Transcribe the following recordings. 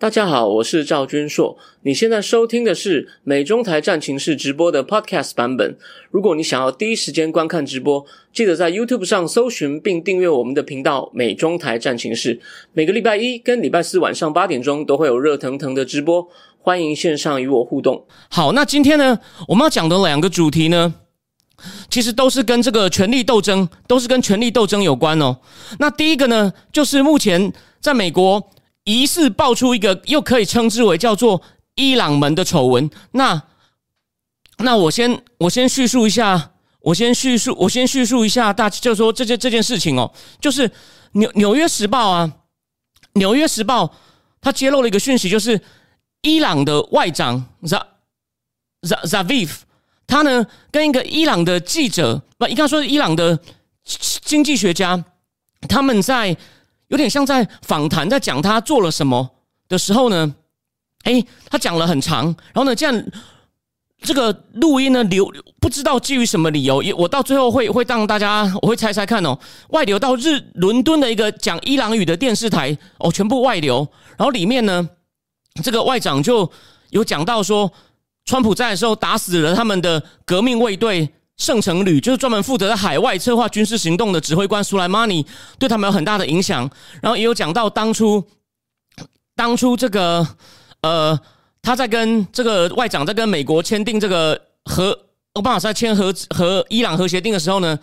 大家好，我是赵君硕。你现在收听的是美中台战情室直播的 Podcast 版本。如果你想要第一时间观看直播，记得在 YouTube 上搜寻并订阅我们的频道“美中台战情室”。每个礼拜一跟礼拜四晚上八点钟都会有热腾腾的直播，欢迎线上与我互动。好，那今天呢，我们要讲的两个主题呢，其实都是跟这个权力斗争，都是跟权力斗争有关哦。那第一个呢，就是目前在美国。疑似爆出一个又可以称之为叫做伊朗门的丑闻。那那我先我先叙述一下，我先叙述我先叙述一下，大就说这件这件事情哦，就是纽纽约时报啊，纽约时报他揭露了一个讯息，就是伊朗的外长 Z Z Zaviv，他呢跟一个伊朗的记者，不应该说伊朗的经济学家，他们在。有点像在访谈，在讲他做了什么的时候呢？哎，他讲了很长，然后呢，这样这个录音呢流不知道基于什么理由，也我到最后会会让大家我会猜猜看哦，外流到日伦敦的一个讲伊朗语的电视台哦，全部外流，然后里面呢，这个外长就有讲到说，川普在的时候打死了他们的革命卫队。圣城旅就是专门负责在海外策划军事行动的指挥官苏莱马尼，对他们有很大的影响。然后也有讲到当初，当初这个呃，他在跟这个外长在跟美国签订这个和奥巴马在签和和伊朗核协定的时候呢，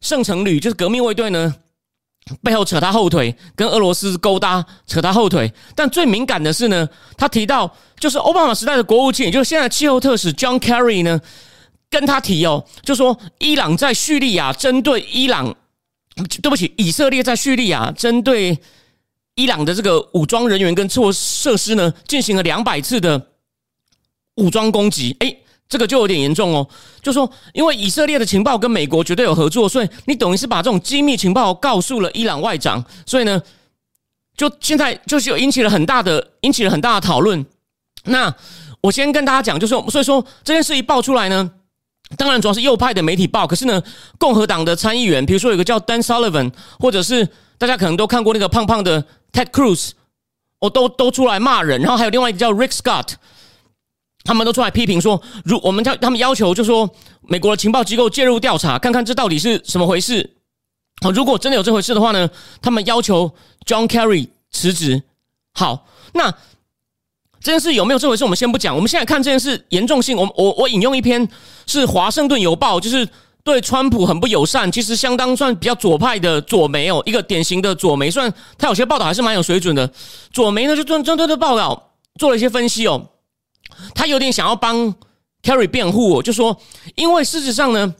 圣城旅就是革命卫队呢背后扯他后腿，跟俄罗斯勾搭，扯他后腿。但最敏感的是呢，他提到就是奥巴马时代的国务卿，也就是现在气候特使 John Kerry 呢。跟他提哦，就说伊朗在叙利亚针对伊朗，对不起，以色列在叙利亚针对伊朗的这个武装人员跟措设施呢，进行了两百次的武装攻击。哎，这个就有点严重哦。就说因为以色列的情报跟美国绝对有合作，所以你等于是把这种机密情报告诉了伊朗外长，所以呢，就现在就是有引起了很大的引起了很大的讨论。那我先跟大家讲，就是所以说这件事一爆出来呢。当然，主要是右派的媒体报。可是呢，共和党的参议员，比如说有个叫 Dan Sullivan，或者是大家可能都看过那个胖胖的 Ted Cruz，哦，都都出来骂人。然后还有另外一个叫 Rick Scott，他们都出来批评说，如我们叫他们要求，就说美国的情报机构介入调查，看看这到底是什么回事。好，如果真的有这回事的话呢，他们要求 John Kerry 辞职。好，那。这件事有没有这回事？我们先不讲。我们现在看这件事严重性。我我我引用一篇是《华盛顿邮报》，就是对川普很不友善，其实相当算比较左派的左媒哦，一个典型的左媒。虽然他有些报道还是蛮有水准的，左媒呢就针针对的报道做了一些分析哦。他有点想要帮 Kerry 辩护，就说因为事实上呢，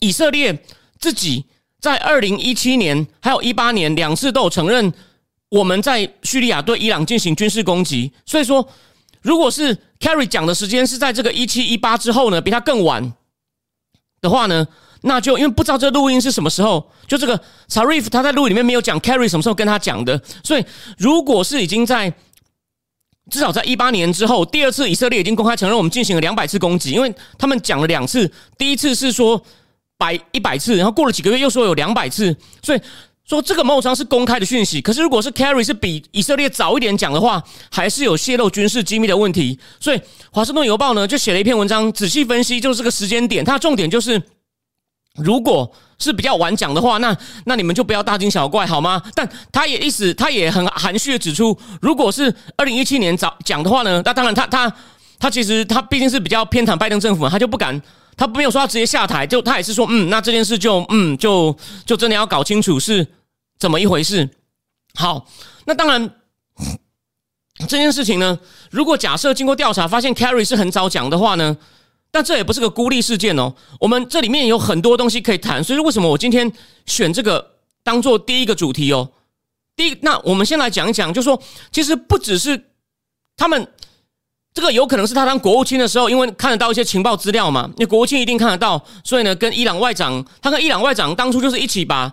以色列自己在二零一七年还有一八年两次都有承认。我们在叙利亚对伊朗进行军事攻击，所以说，如果是 Carry 讲的时间是在这个一七一八之后呢，比他更晚的话呢，那就因为不知道这录音是什么时候，就这个 Sarif 他在录里面没有讲 Carry 什么时候跟他讲的，所以如果是已经在至少在一八年之后，第二次以色列已经公开承认我们进行了两百次攻击，因为他们讲了两次，第一次是说百一百次，然后过了几个月又说有两百次，所以。说这个某种是公开的讯息，可是如果是 Carry 是比以色列早一点讲的话，还是有泄露军事机密的问题。所以华盛顿邮报呢就写了一篇文章，仔细分析就是这个时间点。它的重点就是，如果是比较晚讲的话，那那你们就不要大惊小怪好吗？但他也意思，他也很含蓄的指出，如果是二零一七年早讲的话呢，那当然他他他其实他毕竟是比较偏袒拜登政府，他就不敢。他没有说他直接下台，就他也是说，嗯，那这件事就，嗯，就就真的要搞清楚是怎么一回事。好，那当然这件事情呢，如果假设经过调查发现 Carry 是很早讲的话呢，但这也不是个孤立事件哦。我们这里面有很多东西可以谈，所以为什么我今天选这个当做第一个主题哦？第一，那我们先来讲一讲，就说其实不只是他们。这个有可能是他当国务卿的时候，因为看得到一些情报资料嘛，那国务卿一定看得到，所以呢，跟伊朗外长，他跟伊朗外长当初就是一起把，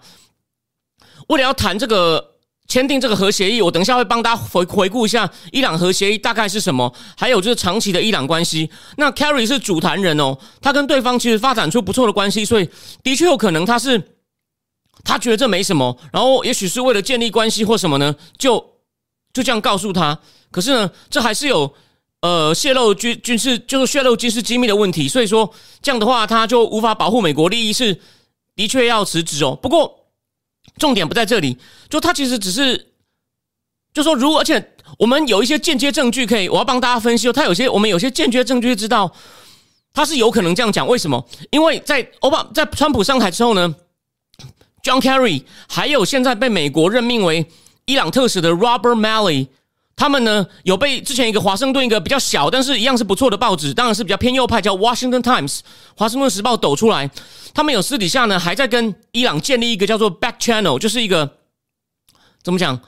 为了要谈这个签订这个核协议，我等一下会帮大家回回顾一下伊朗核协议大概是什么，还有就是长期的伊朗关系。那 Carry 是主谈人哦，他跟对方其实发展出不错的关系，所以的确有可能他是他觉得这没什么，然后也许是为了建立关系或什么呢，就。就这样告诉他。可是呢，这还是有呃泄露军军事，就是泄露军事机密的问题。所以说这样的话，他就无法保护美国利益，是的确要辞职哦。不过重点不在这里，就他其实只是就说，如果而且我们有一些间接证据可以，我要帮大家分析哦。他有些我们有些间接证据知道他是有可能这样讲。为什么？因为在欧巴在川普上台之后呢，John Kerry 还有现在被美国任命为伊朗特使的 Robert Malley。他们呢有被之前一个华盛顿一个比较小，但是一样是不错的报纸，当然是比较偏右派，叫《Washington Times》华盛顿时报抖出来。他们有私底下呢还在跟伊朗建立一个叫做 Back Channel，就是一个怎么讲，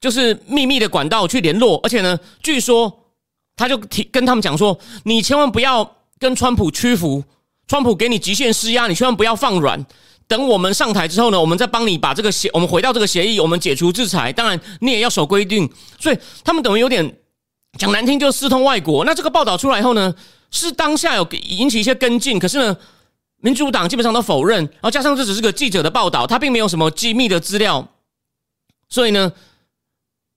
就是秘密的管道去联络。而且呢，据说他就提跟他们讲说，你千万不要跟川普屈服，川普给你极限施压，你千万不要放软。等我们上台之后呢，我们再帮你把这个协，我们回到这个协议，我们解除制裁。当然，你也要守规定。所以他们等于有点讲难听，就私通外国。那这个报道出来以后呢，是当下有引起一些跟进，可是呢，民主党基本上都否认。然后加上这只是个记者的报道，他并没有什么机密的资料，所以呢，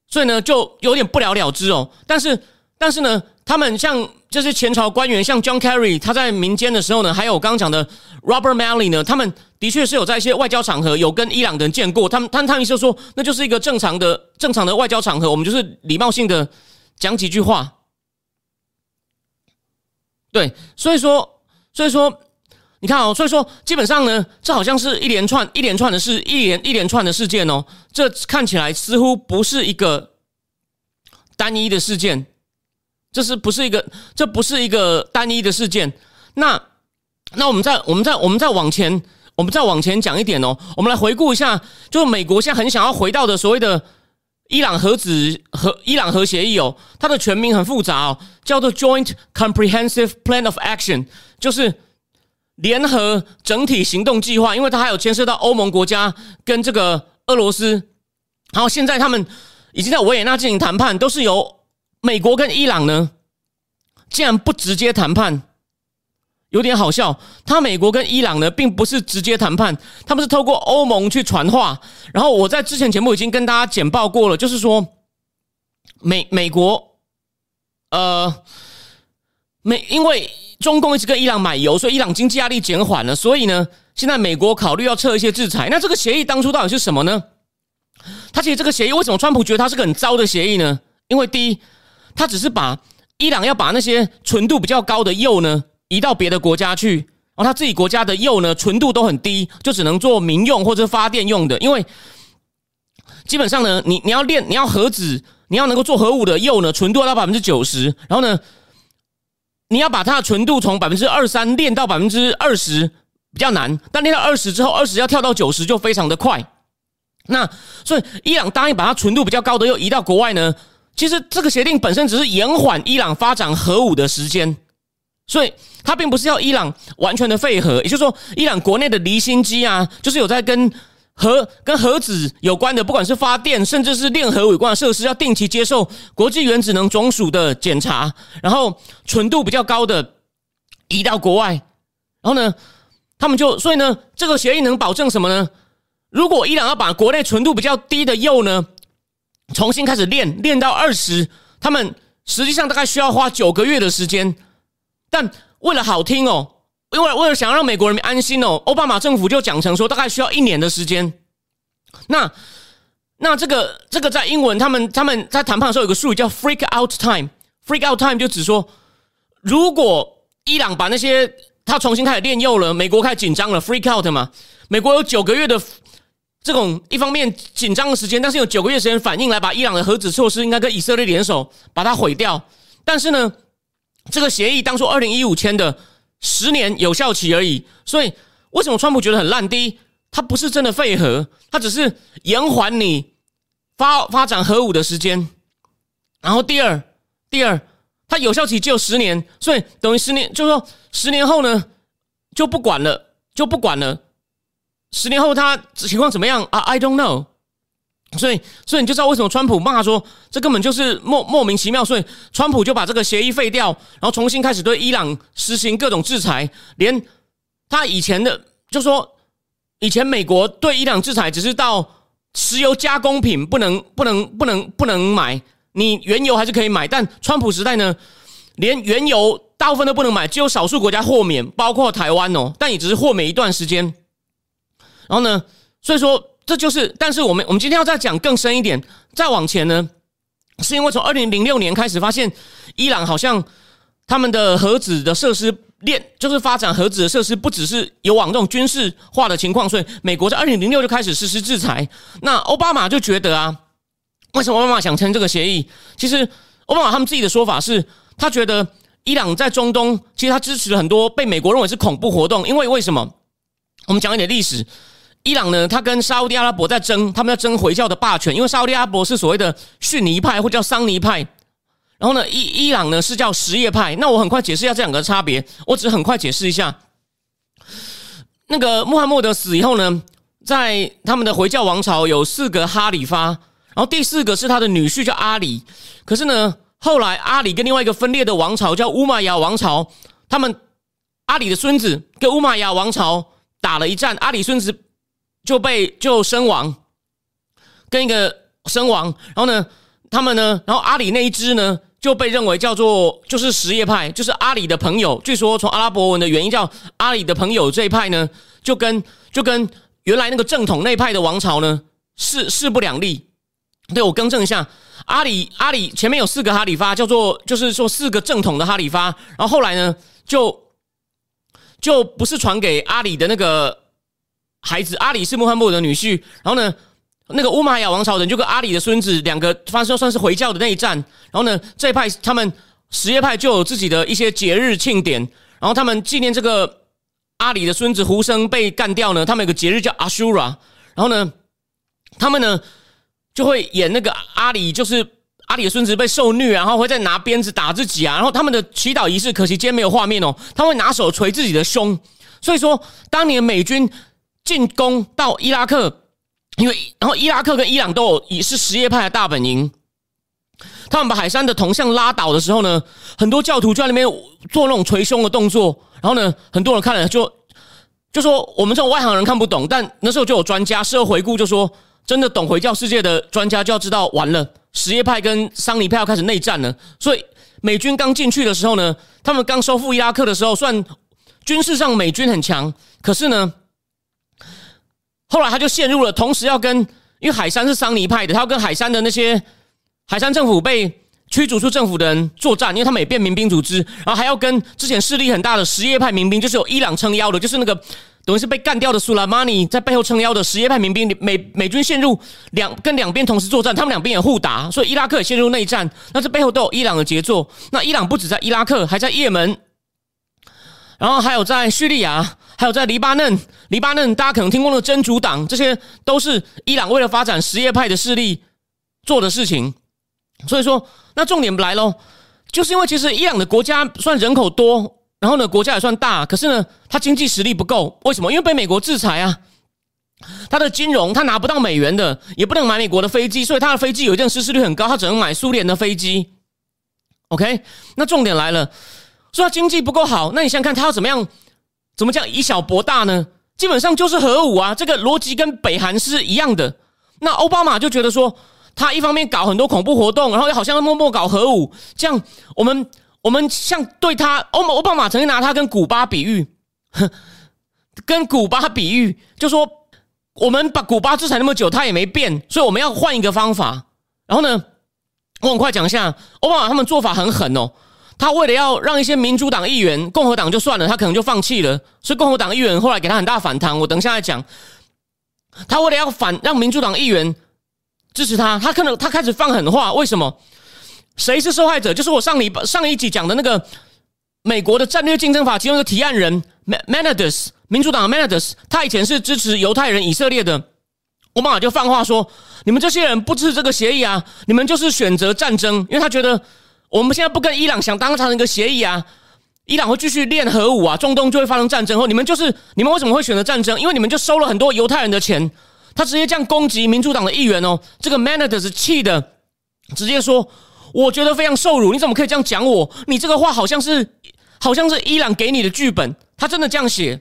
所以呢就有点不了了之哦。但是，但是呢。他们像这些前朝官员，像 John Kerry，他在民间的时候呢，还有我刚刚讲的 Robert Malley 呢，他们的确是有在一些外交场合有跟伊朗人见过。他们，他们，他们就说，那就是一个正常的、正常的外交场合，我们就是礼貌性的讲几句话。对，所以说，所以说，你看哦，所以说，基本上呢，这好像是一连串、一连串的事，一连一连串的事件哦。这看起来似乎不是一个单一的事件。这是不是一个？这不是一个单一的事件。那那我们再我们再我们再往前，我们再往前讲一点哦。我们来回顾一下，就是美国现在很想要回到的所谓的伊朗核子和伊朗核协议哦。它的全名很复杂哦，叫做 Joint Comprehensive Plan of Action，就是联合整体行动计划。因为它还有牵涉到欧盟国家跟这个俄罗斯。然后现在他们已经在维也纳进行谈判，都是由。美国跟伊朗呢，竟然不直接谈判，有点好笑。他美国跟伊朗呢，并不是直接谈判，他们是透过欧盟去传话。然后我在之前节目已经跟大家简报过了，就是说美美国，呃，美因为中共一直跟伊朗买油，所以伊朗经济压力减缓了。所以呢，现在美国考虑要撤一些制裁。那这个协议当初到底是什么呢？他其实这个协议为什么川普觉得它是个很糟的协议呢？因为第一。他只是把伊朗要把那些纯度比较高的铀呢移到别的国家去，然后他自己国家的铀呢纯度都很低，就只能做民用或者发电用的。因为基本上呢，你你要炼你要核子，你要能够做核武的铀呢，纯度要到百分之九十，然后呢，你要把它的纯度从百分之二三炼到百分之二十比较难，但炼到二十之后，二十要跳到九十就非常的快。那所以伊朗答应把它纯度比较高的又移到国外呢。其实这个协定本身只是延缓伊朗发展核武的时间，所以它并不是要伊朗完全的废核。也就是说，伊朗国内的离心机啊，就是有在跟核、跟核子有关的，不管是发电，甚至是炼核有关的设施，要定期接受国际原子能总署的检查，然后纯度比较高的移到国外。然后呢，他们就所以呢，这个协议能保证什么呢？如果伊朗要把国内纯度比较低的铀呢？重新开始练，练到二十，他们实际上大概需要花九个月的时间。但为了好听哦，因为为了想要让美国人民安心哦，奥巴马政府就讲成说大概需要一年的时间。那那这个这个在英文，他们他们在谈判的时候有个术语叫 “freak out time”。“freak out time” 就指说，如果伊朗把那些他重新开始练铀了，美国开始紧张了，“freak out” 嘛，美国有九个月的。这种一方面紧张的时间，但是有九个月时间反应来把伊朗的核子措施应该跟以色列联手把它毁掉。但是呢，这个协议当初二零一五签的十年有效期而已。所以为什么川普觉得很烂？第一，他不是真的废核，他只是延缓你发发展核武的时间。然后第二，第二，它有效期只有十年，所以等于十年，就是说十年后呢就不管了，就不管了。十年后他情况怎么样啊？I don't know。所以，所以你就知道为什么川普骂说这根本就是莫莫名其妙。所以，川普就把这个协议废掉，然后重新开始对伊朗实行各种制裁。连他以前的就说，以前美国对伊朗制裁只是到石油加工品不能不能不能不能买，你原油还是可以买，但川普时代呢，连原油大部分都不能买，只有少数国家豁免，包括台湾哦，但也只是豁免一段时间。然后呢，所以说这就是，但是我们我们今天要再讲更深一点，再往前呢，是因为从二零零六年开始发现，伊朗好像他们的核子的设施。链就是发展核子的设施，不只是有往这种军事化的情况，所以美国在二零零六就开始实施制裁。那奥巴马就觉得啊，为什么奥巴马想签这个协议？其实奥巴马他们自己的说法是，他觉得伊朗在中东，其实他支持了很多被美国认为是恐怖活动。因为为什么？我们讲一点历史，伊朗呢，他跟沙地阿拉伯在争，他们要争回教的霸权，因为沙地阿拉伯是所谓的逊尼派或叫桑尼派。然后呢，伊伊朗呢是叫什叶派。那我很快解释一下这两个差别。我只很快解释一下。那个穆罕默德死以后呢，在他们的回教王朝有四个哈里发，然后第四个是他的女婿叫阿里。可是呢，后来阿里跟另外一个分裂的王朝叫乌玛雅王朝，他们阿里的孙子跟乌玛雅王朝打了一战，阿里孙子就被就身亡，跟一个身亡。然后呢，他们呢，然后阿里那一支呢。就被认为叫做就是什叶派，就是阿里的朋友。据说从阿拉伯文的原因叫阿里的朋友这一派呢，就跟就跟原来那个正统那派的王朝呢势势不两立。对我更正一下，阿里阿里前面有四个哈里发，叫做就是说四个正统的哈里发，然后后来呢就就不是传给阿里的那个孩子，阿里是穆罕默德的女婿，然后呢。那个乌玛雅王朝人就跟阿里的孙子两个发生算是回教的内战，然后呢，这一派他们什叶派就有自己的一些节日庆典，然后他们纪念这个阿里的孙子胡生被干掉呢，他们有个节日叫阿修拉，然后呢，他们呢就会演那个阿里就是阿里的孙子被受虐，然后会再拿鞭子打自己啊，然后他们的祈祷仪式，可惜今天没有画面哦，他会拿手捶自己的胸，所以说当年美军进攻到伊拉克。因为，然后伊拉克跟伊朗都有也是什叶派的大本营，他们把海山的铜像拉倒的时候呢，很多教徒就在那边做那种捶胸的动作，然后呢，很多人看了就就说我们这种外行人看不懂，但那时候就有专家事后回顾就说，真的懂回教世界的专家就要知道，完了什叶派跟桑尼派要开始内战了。所以美军刚进去的时候呢，他们刚收复伊拉克的时候，算军事上美军很强，可是呢。后来他就陷入了，同时要跟，因为海山是桑尼派的，他要跟海山的那些海山政府被驱逐出政府的人作战，因为他们也变民兵组织，然后还要跟之前势力很大的什叶派民兵，就是有伊朗撑腰的，就是那个等于是被干掉的苏莱马尼在背后撑腰的什叶派民兵，美美军陷入两跟两边同时作战，他们两边也互打，所以伊拉克也陷入内战，那这背后都有伊朗的杰作。那伊朗不止在伊拉克，还在也门，然后还有在叙利亚。还有在黎巴嫩，黎巴嫩大家可能听过的真主党，这些都是伊朗为了发展什叶派的势力做的事情。所以说，那重点来喽，就是因为其实伊朗的国家算人口多，然后呢国家也算大，可是呢它经济实力不够。为什么？因为被美国制裁啊，它的金融它拿不到美元的，也不能买美国的飞机，所以它的飞机有一件失事率很高，它只能买苏联的飞机。OK，那重点来了，说它经济不够好，那你想想看，它要怎么样？怎么讲以小博大呢？基本上就是核武啊，这个逻辑跟北韩是一样的。那奥巴马就觉得说，他一方面搞很多恐怖活动，然后又好像默默搞核武，这样我们我们像对他，奥奥巴马曾经拿他跟古巴比喻，跟古巴比喻，就说我们把古巴制裁那么久，他也没变，所以我们要换一个方法。然后呢，我很快讲一下，奥巴马他们做法很狠哦。他为了要让一些民主党议员，共和党就算了，他可能就放弃了。所以共和党议员后来给他很大反弹。我等一下再讲。他为了要反让民主党议员支持他，他可能他开始放狠话。为什么？谁是受害者？就是我上礼上一集讲的那个美国的战略竞争法其中一个提案人 Menendez，民主党 Menendez，他以前是支持犹太人以色列的。奥巴马就放话说：“你们这些人不支持这个协议啊，你们就是选择战争。”因为他觉得。我们现在不跟伊朗想当成一个协议啊，伊朗会继续练核武啊，中东就会发生战争后，你们就是你们为什么会选择战争？因为你们就收了很多犹太人的钱，他直接这样攻击民主党的议员哦，这个 Menendez 气的，直接说，我觉得非常受辱，你怎么可以这样讲我？你这个话好像是好像是伊朗给你的剧本，他真的这样写，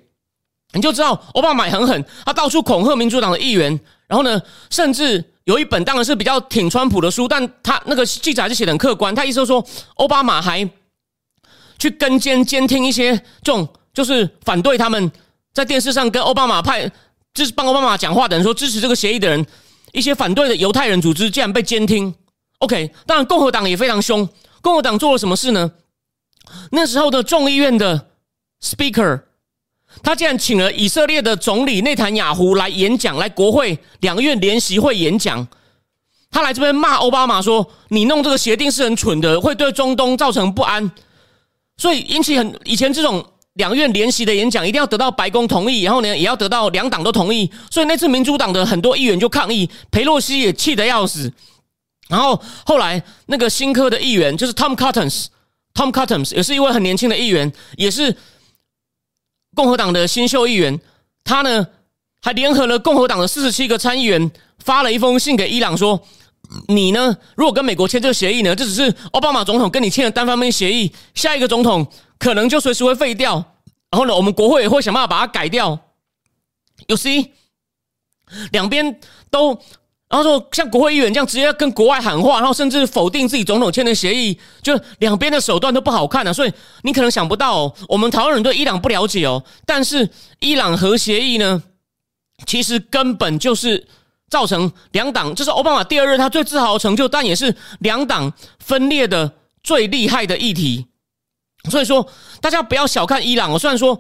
你就知道奥巴马很狠，他到处恐吓民主党的议员，然后呢，甚至有一本当然是比较挺川普的书，但他那个记载还是写的很客观。他意思说，奥巴马还去跟监监听一些这种就是反对他们在电视上跟奥巴马派支持帮奥巴马讲话的人说支持这个协议的人，一些反对的犹太人组织竟然被监听。OK，当然共和党也非常凶。共和党做了什么事呢？那时候的众议院的 Speaker，他竟然请了以色列的总理内塔尼亚胡来演讲，来国会两院联席会演讲。他来这边骂奥巴马说：“你弄这个协定是很蠢的，会对中东造成不安。”所以引起很以前这种两院联席的演讲，一定要得到白宫同意，然后呢也要得到两党都同意。所以那次民主党的很多议员就抗议，佩洛西也气得要死。然后后来那个新科的议员就是 Tom Cotton，Tom Cotton 也是一位很年轻的议员，也是共和党的新秀议员。他呢还联合了共和党的四十七个参议员，发了一封信给伊朗说：“你呢，如果跟美国签这个协议呢，这只是奥巴马总统跟你签的单方面协议，下一个总统可能就随时会废掉。然后呢，我们国会也会想办法把它改掉。You see，两边都。”然后说，像国会议员这样直接跟国外喊话，然后甚至否定自己总统签的协议，就两边的手段都不好看啊。所以你可能想不到，我们台湾人对伊朗不了解哦。但是伊朗核协议呢，其实根本就是造成两党，这是奥巴马第二任他最自豪的成就，但也是两党分裂的最厉害的议题。所以说，大家不要小看伊朗哦。虽然说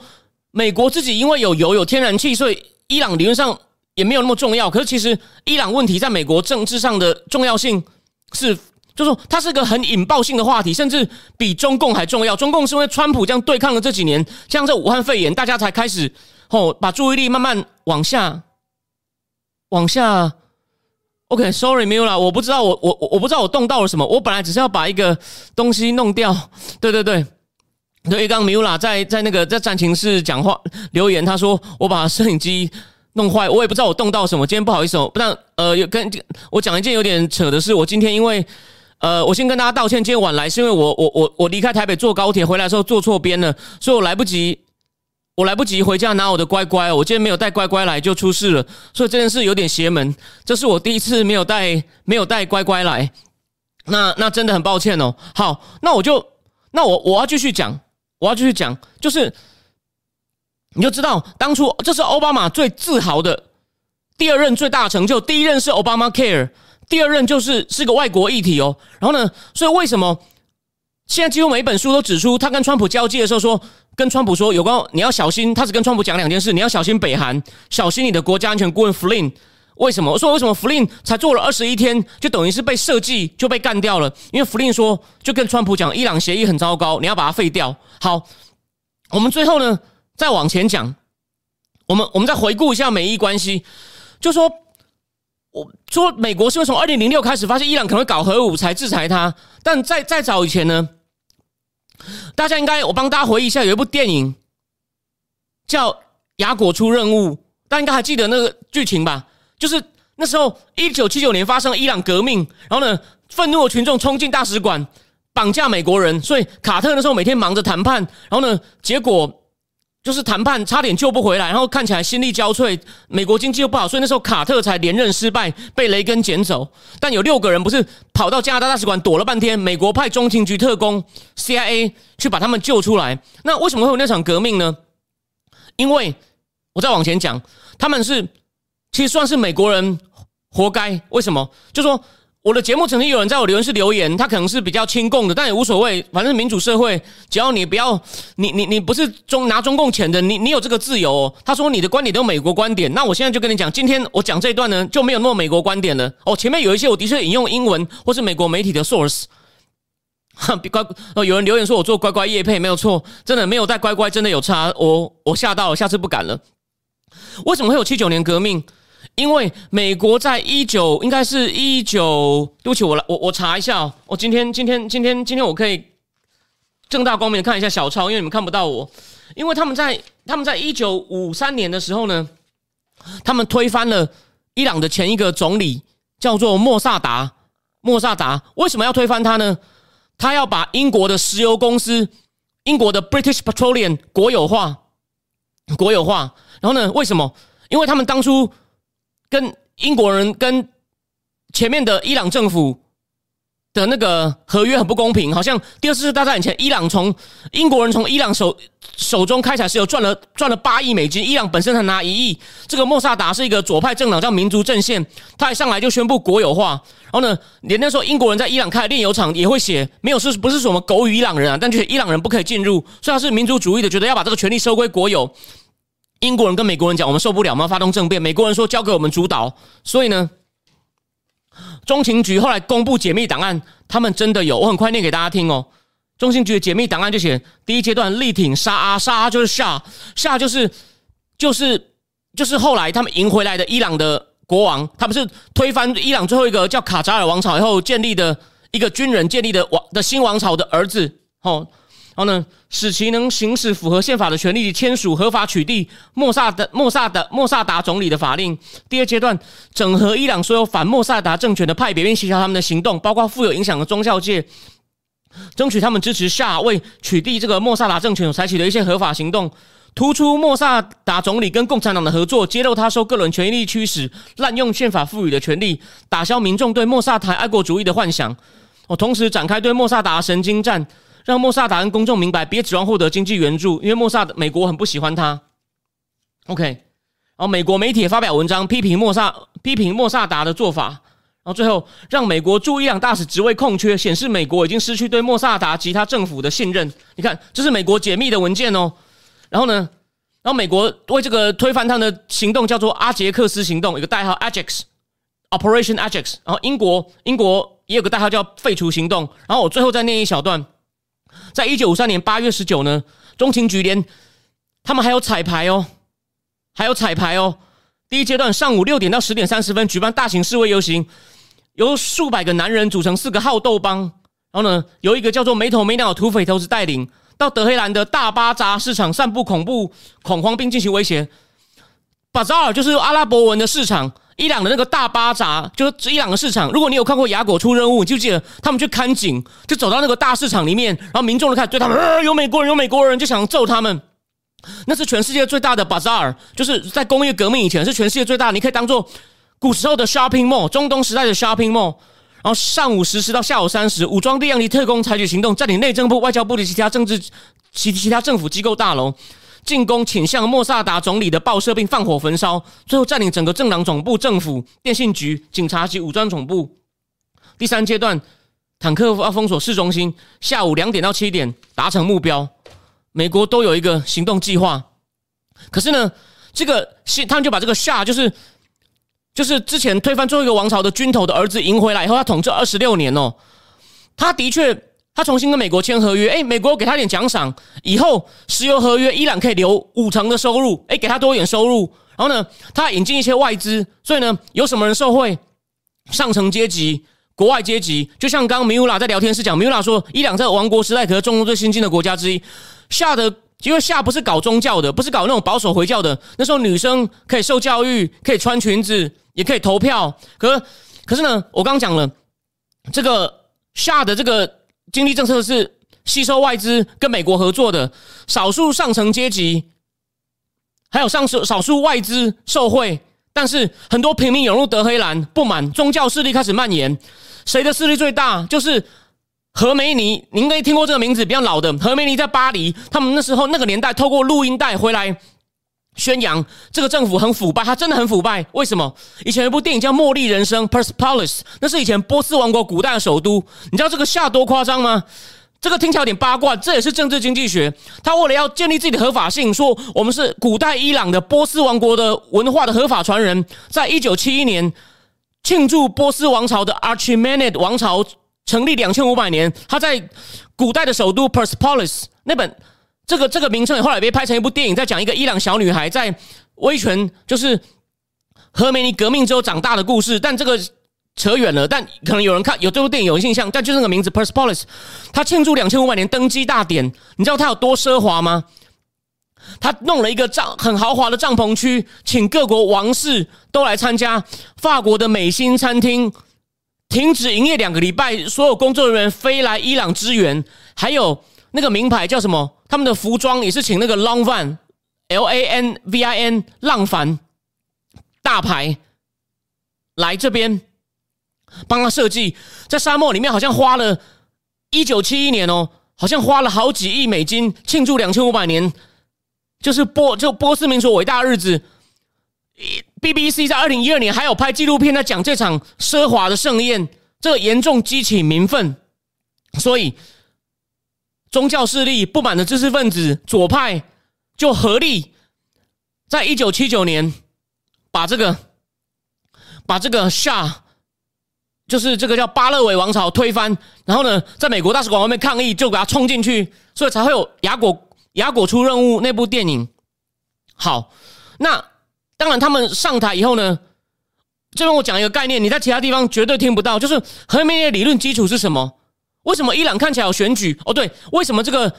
美国自己因为有油有天然气，所以伊朗理论上。也没有那么重要，可是其实伊朗问题在美国政治上的重要性是，就是说它是个很引爆性的话题，甚至比中共还重要。中共是因为川普这样对抗了这几年，像这武汉肺炎，大家才开始哦，把注意力慢慢往下往下。OK，Sorry，没有了，我不知道，我我我我不知道我动到了什么。我本来只是要把一个东西弄掉。对对对，对，刚 Mila 在在那个在战情室讲话留言，他说我把摄影机。弄坏，我也不知道我动到什么。今天不好意思哦，不然呃，有跟我讲一件有点扯的事。我今天因为呃，我先跟大家道歉，今天晚来是因为我我我我离开台北坐高铁回来的时候坐错边了，所以我来不及，我来不及回家拿我的乖乖。我今天没有带乖乖来就出事了，所以这件事有点邪门。这是我第一次没有带没有带乖乖来，那那真的很抱歉哦。好，那我就那我我要继续讲，我要继续讲，就是。你就知道，当初这是奥巴马最自豪的第二任最大成就。第一任是 Obama Care，第二任就是是个外国议题哦。然后呢，所以为什么现在几乎每一本书都指出，他跟川普交接的时候说，跟川普说有关你要小心，他只跟川普讲两件事，你要小心北韩，小心你的国家安全顾问 Flynn。为什么？我说为什么 Flin 才做了二十一天，就等于是被设计就被干掉了？因为 Flin 说，就跟川普讲，伊朗协议很糟糕，你要把它废掉。好，我们最后呢？再往前讲，我们我们再回顾一下美伊关系，就说我说美国是不是从二零零六开始发现伊朗可能会搞核武才制裁他？但在再早以前呢，大家应该我帮大家回忆一下，有一部电影叫《雅果出任务》，大家应该还记得那个剧情吧？就是那时候一九七九年发生了伊朗革命，然后呢，愤怒的群众冲进大使馆绑架美国人，所以卡特那时候每天忙着谈判，然后呢，结果。就是谈判差点救不回来，然后看起来心力交瘁，美国经济又不好，所以那时候卡特才连任失败，被雷根捡走。但有六个人不是跑到加拿大大使馆躲了半天，美国派中情局特工 CIA 去把他们救出来。那为什么会有那场革命呢？因为我再往前讲，他们是其实算是美国人活该。为什么？就说。我的节目曾经有人在我留言室留言，他可能是比较亲共的，但也无所谓，反正民主社会，只要你不要你你你不是中拿中共钱的，你你有这个自由。哦他说你的观点都美国观点，那我现在就跟你讲，今天我讲这一段呢就没有那么美国观点了。哦，前面有一些我的确引用英文或是美国媒体的 source，哈，乖哦，有人留言说我做乖乖叶配没有错，真的没有带乖乖真的有差，我我吓到了，下次不敢了。为什么会有七九年革命？因为美国在一九，应该是一九，对不起，我来，我我查一下。我今天今天今天今天我可以正大光明的看一下小抄，因为你们看不到我。因为他们在他们在一九五三年的时候呢，他们推翻了伊朗的前一个总理，叫做莫萨达。莫萨达为什么要推翻他呢？他要把英国的石油公司，英国的 British Petroleum 国有化，国有化。然后呢，为什么？因为他们当初。跟英国人跟前面的伊朗政府的那个合约很不公平，好像第二次大战以前，伊朗从英国人从伊朗手手中开采石油赚了赚了八亿美金，伊朗本身才拿一亿。这个莫萨达是一个左派政党，叫民族阵线，他一上来就宣布国有化。然后呢，连那时候英国人在伊朗开炼油厂也会写，没有是不是什么狗语伊朗人啊，但觉得伊朗人不可以进入，所以他是民族主义的，觉得要把这个权利收归国有。英国人跟美国人讲，我们受不了，我们要发动政变。美国人说交给我们主导，所以呢。中情局后来公布解密档案，他们真的有，我很快念给大家听哦。中情局的解密档案就写，第一阶段力挺沙阿，沙阿就是下下就是就是就是后来他们赢回来的伊朗的国王，他不是推翻伊朗最后一个叫卡扎尔王朝以后建立的一个军人建立的王的新王朝的儿子，哦。然后呢，使其能行使符合宪法的权利，签署合法取缔莫萨的莫萨的莫萨达总理的法令。第二阶段，整合伊朗所有反莫萨达政权的派别，并协调他们的行动，包括富有影响的宗教界，争取他们支持下为取缔这个莫萨达政权所采取的一些合法行动。突出莫萨达总理跟共产党的合作，揭露他受个人权力驱使，滥用宪法赋予的权利，打消民众对莫萨达爱国主义的幻想。我同时展开对莫萨达神经战。让莫萨达跟公众明白，别指望获得经济援助，因为莫萨的美国很不喜欢他。OK，然后美国媒体发表文章批评莫萨批评莫萨达的做法，然后最后让美国驻伊朗大使职位空缺，显示美国已经失去对莫萨达及他政府的信任。你看，这是美国解密的文件哦。然后呢，然后美国为这个推翻他的行动叫做阿杰克斯行动，一个代号 Ajax，Operation Ajax。然后英国英国也有个代号叫废除行动。然后我最后再念一小段。在一九五三年八月十九呢，中情局连他们还有彩排哦，还有彩排哦。第一阶段上午六点到十点三十分举办大型示威游行，由数百个男人组成四个好斗帮，然后呢，由一个叫做没头没脑的土匪头子带领，到德黑兰的大巴扎市场散布恐怖恐慌，并进行威胁。巴扎尔就是阿拉伯文的市场。伊朗的那个大巴扎，就是伊朗的市场。如果你有看过《雅果出任务》，你就记得他们去看景，就走到那个大市场里面，然后民众都开始对他们，呃，有美国人，有美国人，就想揍他们。那是全世界最大的巴扎尔，就是在工业革命以前是全世界最大，你可以当做古时候的 shopping mall，中东时代的 shopping mall。然后上午十时到下午三时，武装力量及特工采取行动，占领内政部、外交部的其他政治、其其他政府机构大楼。进攻倾向莫萨达总理的报社，并放火焚烧，最后占领整个政党总部、政府、电信局、警察及武装总部。第三阶段，坦克要封锁市中心，下午两点到七点达成目标。美国都有一个行动计划，可是呢，这个他们就把这个夏，就是就是之前推翻最后一个王朝的军头的儿子赢回来以后，他统治二十六年哦，他的确。他重新跟美国签合约，哎，美国给他点奖赏，以后石油合约伊朗可以留五成的收入，哎，给他多一点收入。然后呢，他引进一些外资，所以呢，有什么人受贿？上层阶级、国外阶级，就像刚刚米乌拉在聊天室讲，米乌拉说，伊朗在王国时代可是中东最先进的国家之一。夏的，因为夏不是搞宗教的，不是搞那种保守回教的，那时候女生可以受教育，可以穿裙子，也可以投票。可可是呢，我刚讲了，这个夏的这个。经济政策是吸收外资、跟美国合作的，少数上层阶级，还有上数少数外资受贿，但是很多平民涌入德黑兰，不满宗教势力开始蔓延。谁的势力最大？就是何梅尼，您应该听过这个名字，比较老的何梅尼在巴黎，他们那时候那个年代透过录音带回来。宣扬这个政府很腐败，他真的很腐败。为什么？以前有部电影叫《茉莉人生》（Persepolis），那是以前波斯王国古代的首都。你知道这个下多夸张吗？这个听起来有点八卦，这也是政治经济学。他为了要建立自己的合法性，说我们是古代伊朗的波斯王国的文化的合法传人。在一九七一年庆祝波斯王朝的 Archimenid 王朝成立两千五百年，他在古代的首都 Persepolis 那本。这个这个名称后来被拍成一部电影，在讲一个伊朗小女孩在威权，就是赫梅尼革命之后长大的故事。但这个扯远了，但可能有人看有这部电影有印象，但就那个名字 Persepolis，他庆祝两千五百年登基大典，你知道他有多奢华吗？他弄了一个帐很豪华的帐篷区，请各国王室都来参加。法国的美心餐厅停止营业两个礼拜，所有工作人员飞来伊朗支援，还有。那个名牌叫什么？他们的服装也是请那个 Long Van，L A N V I N 浪凡大牌来这边帮他设计，在沙漠里面好像花了一九七一年哦，好像花了好几亿美金庆祝两千五百年，就是波就波斯民族伟大日子。BBC 在二零一二年还有拍纪录片在讲这场奢华的盛宴，这严重激起民愤，所以宗教势力不满的知识分子左派就合力在一九七九年把这个把这个夏就是这个叫巴勒韦王朝推翻，然后呢，在美国大使馆外面抗议，就给他冲进去，所以才会有雅果雅果出任务那部电影。好，那。当然，他们上台以后呢，这边我讲一个概念，你在其他地方绝对听不到，就是核媒的理论基础是什么？为什么伊朗看起来有选举？哦，对，为什么这个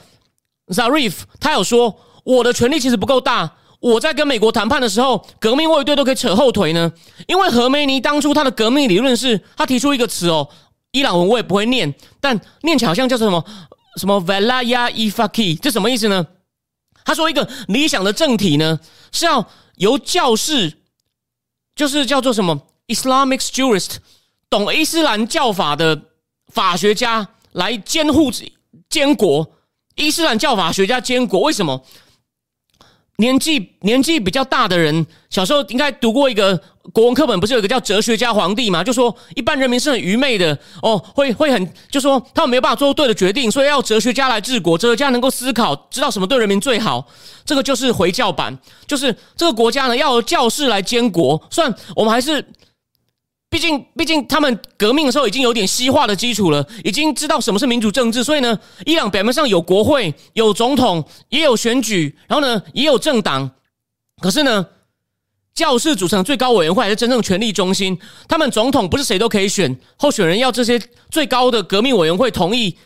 Zarif 他有说我的权力其实不够大？我在跟美国谈判的时候，革命卫队都可以扯后腿呢？因为何梅尼当初他的革命理论是他提出一个词哦，伊朗文我也不会念，但念起来好像叫做什么什么 Valaya Ifaki，这什么意思呢？他说一个理想的政体呢是要。由教士，就是叫做什么 Islamic jurist，懂伊斯兰教法的法学家来监护监国。伊斯兰教法学家监国，为什么？年纪年纪比较大的人，小时候应该读过一个国文课本，不是有一个叫哲学家皇帝嘛？就说一般人民是很愚昧的哦，会会很就说他们没有办法做出对的决定，所以要哲学家来治国，哲学家能够思考，知道什么对人民最好。这个就是回教版，就是这个国家呢要由教士来监国。算我们还是。毕竟，毕竟他们革命的时候已经有点西化的基础了，已经知道什么是民主政治，所以呢，伊朗表面上有国会、有总统，也有选举，然后呢，也有政党。可是呢，教士组成最高委员会还是真正权力中心。他们总统不是谁都可以选，候选人要这些最高的革命委员会同意。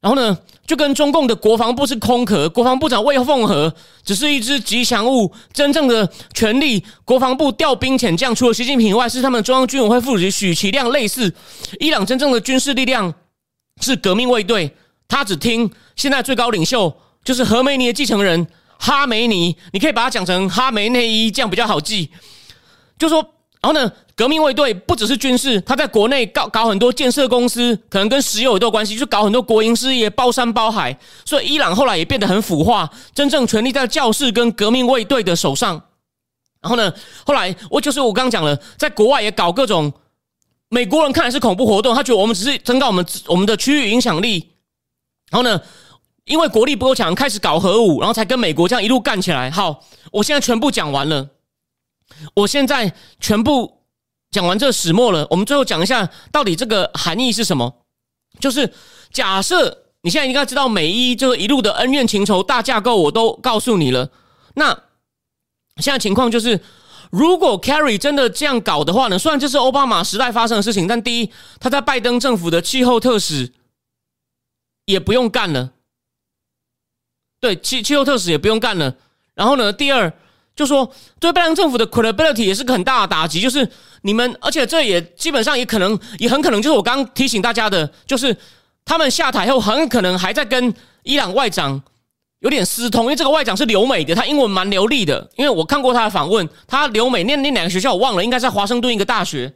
然后呢，就跟中共的国防部是空壳，国防部长魏凤和只是一只吉祥物，真正的权力，国防部调兵遣将，除了习近平以外，是他们中央军委会副主席许其亮。类似伊朗真正的军事力量是革命卫队，他只听现在最高领袖就是何梅尼的继承人哈梅尼，你可以把它讲成哈梅内伊，这样比较好记。就说。然后呢，革命卫队不只是军事，他在国内搞搞很多建设公司，可能跟石油有多关系，就搞很多国营事业，包山包海。所以伊朗后来也变得很腐化，真正权力在教士跟革命卫队的手上。然后呢，后来我就是我刚讲了，在国外也搞各种美国人看来是恐怖活动，他觉得我们只是增高我们我们的区域影响力。然后呢，因为国力不够强，开始搞核武，然后才跟美国这样一路干起来。好，我现在全部讲完了。我现在全部讲完这始末了，我们最后讲一下到底这个含义是什么？就是假设你现在应该知道美伊这个一路的恩怨情仇大架构，我都告诉你了。那现在情况就是，如果 Carry 真的这样搞的话呢？虽然这是奥巴马时代发生的事情，但第一，他在拜登政府的气候特使也不用干了，对，气气候特使也不用干了。然后呢，第二。就说对拜登政府的 credibility 也是个很大的打击，就是你们，而且这也基本上也可能，也很可能就是我刚提醒大家的，就是他们下台后很可能还在跟伊朗外长有点私通，因为这个外长是留美的，他英文蛮流利的，因为我看过他的访问，他留美念那两个学校我忘了，应该在华盛顿一个大学。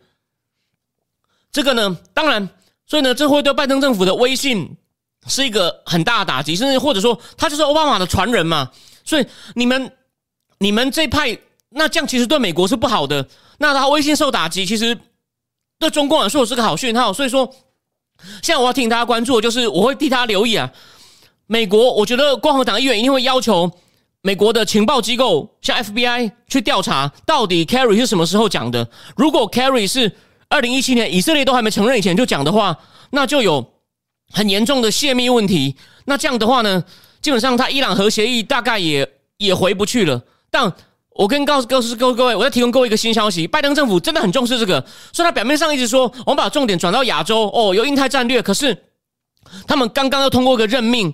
这个呢，当然，所以呢，这会对拜登政府的威信是一个很大的打击，甚至或者说他就是奥巴马的传人嘛，所以你们。你们这派那这样其实对美国是不好的，那他微信受打击，其实对中共来说是个好讯号。所以说，现在我要提醒大家关注，就是我会替他留意啊。美国，我觉得共和党议员一定会要求美国的情报机构，像 FBI 去调查到底 Carry 是什么时候讲的。如果 Carry 是二零一七年以色列都还没承认以前就讲的话，那就有很严重的泄密问题。那这样的话呢，基本上他伊朗核协议大概也也回不去了。但我跟告诉告诉各位各位，我再提供各位一个新消息：拜登政府真的很重视这个，所以他表面上一直说我们把重点转到亚洲哦，有印太战略。可是他们刚刚又通过一个任命，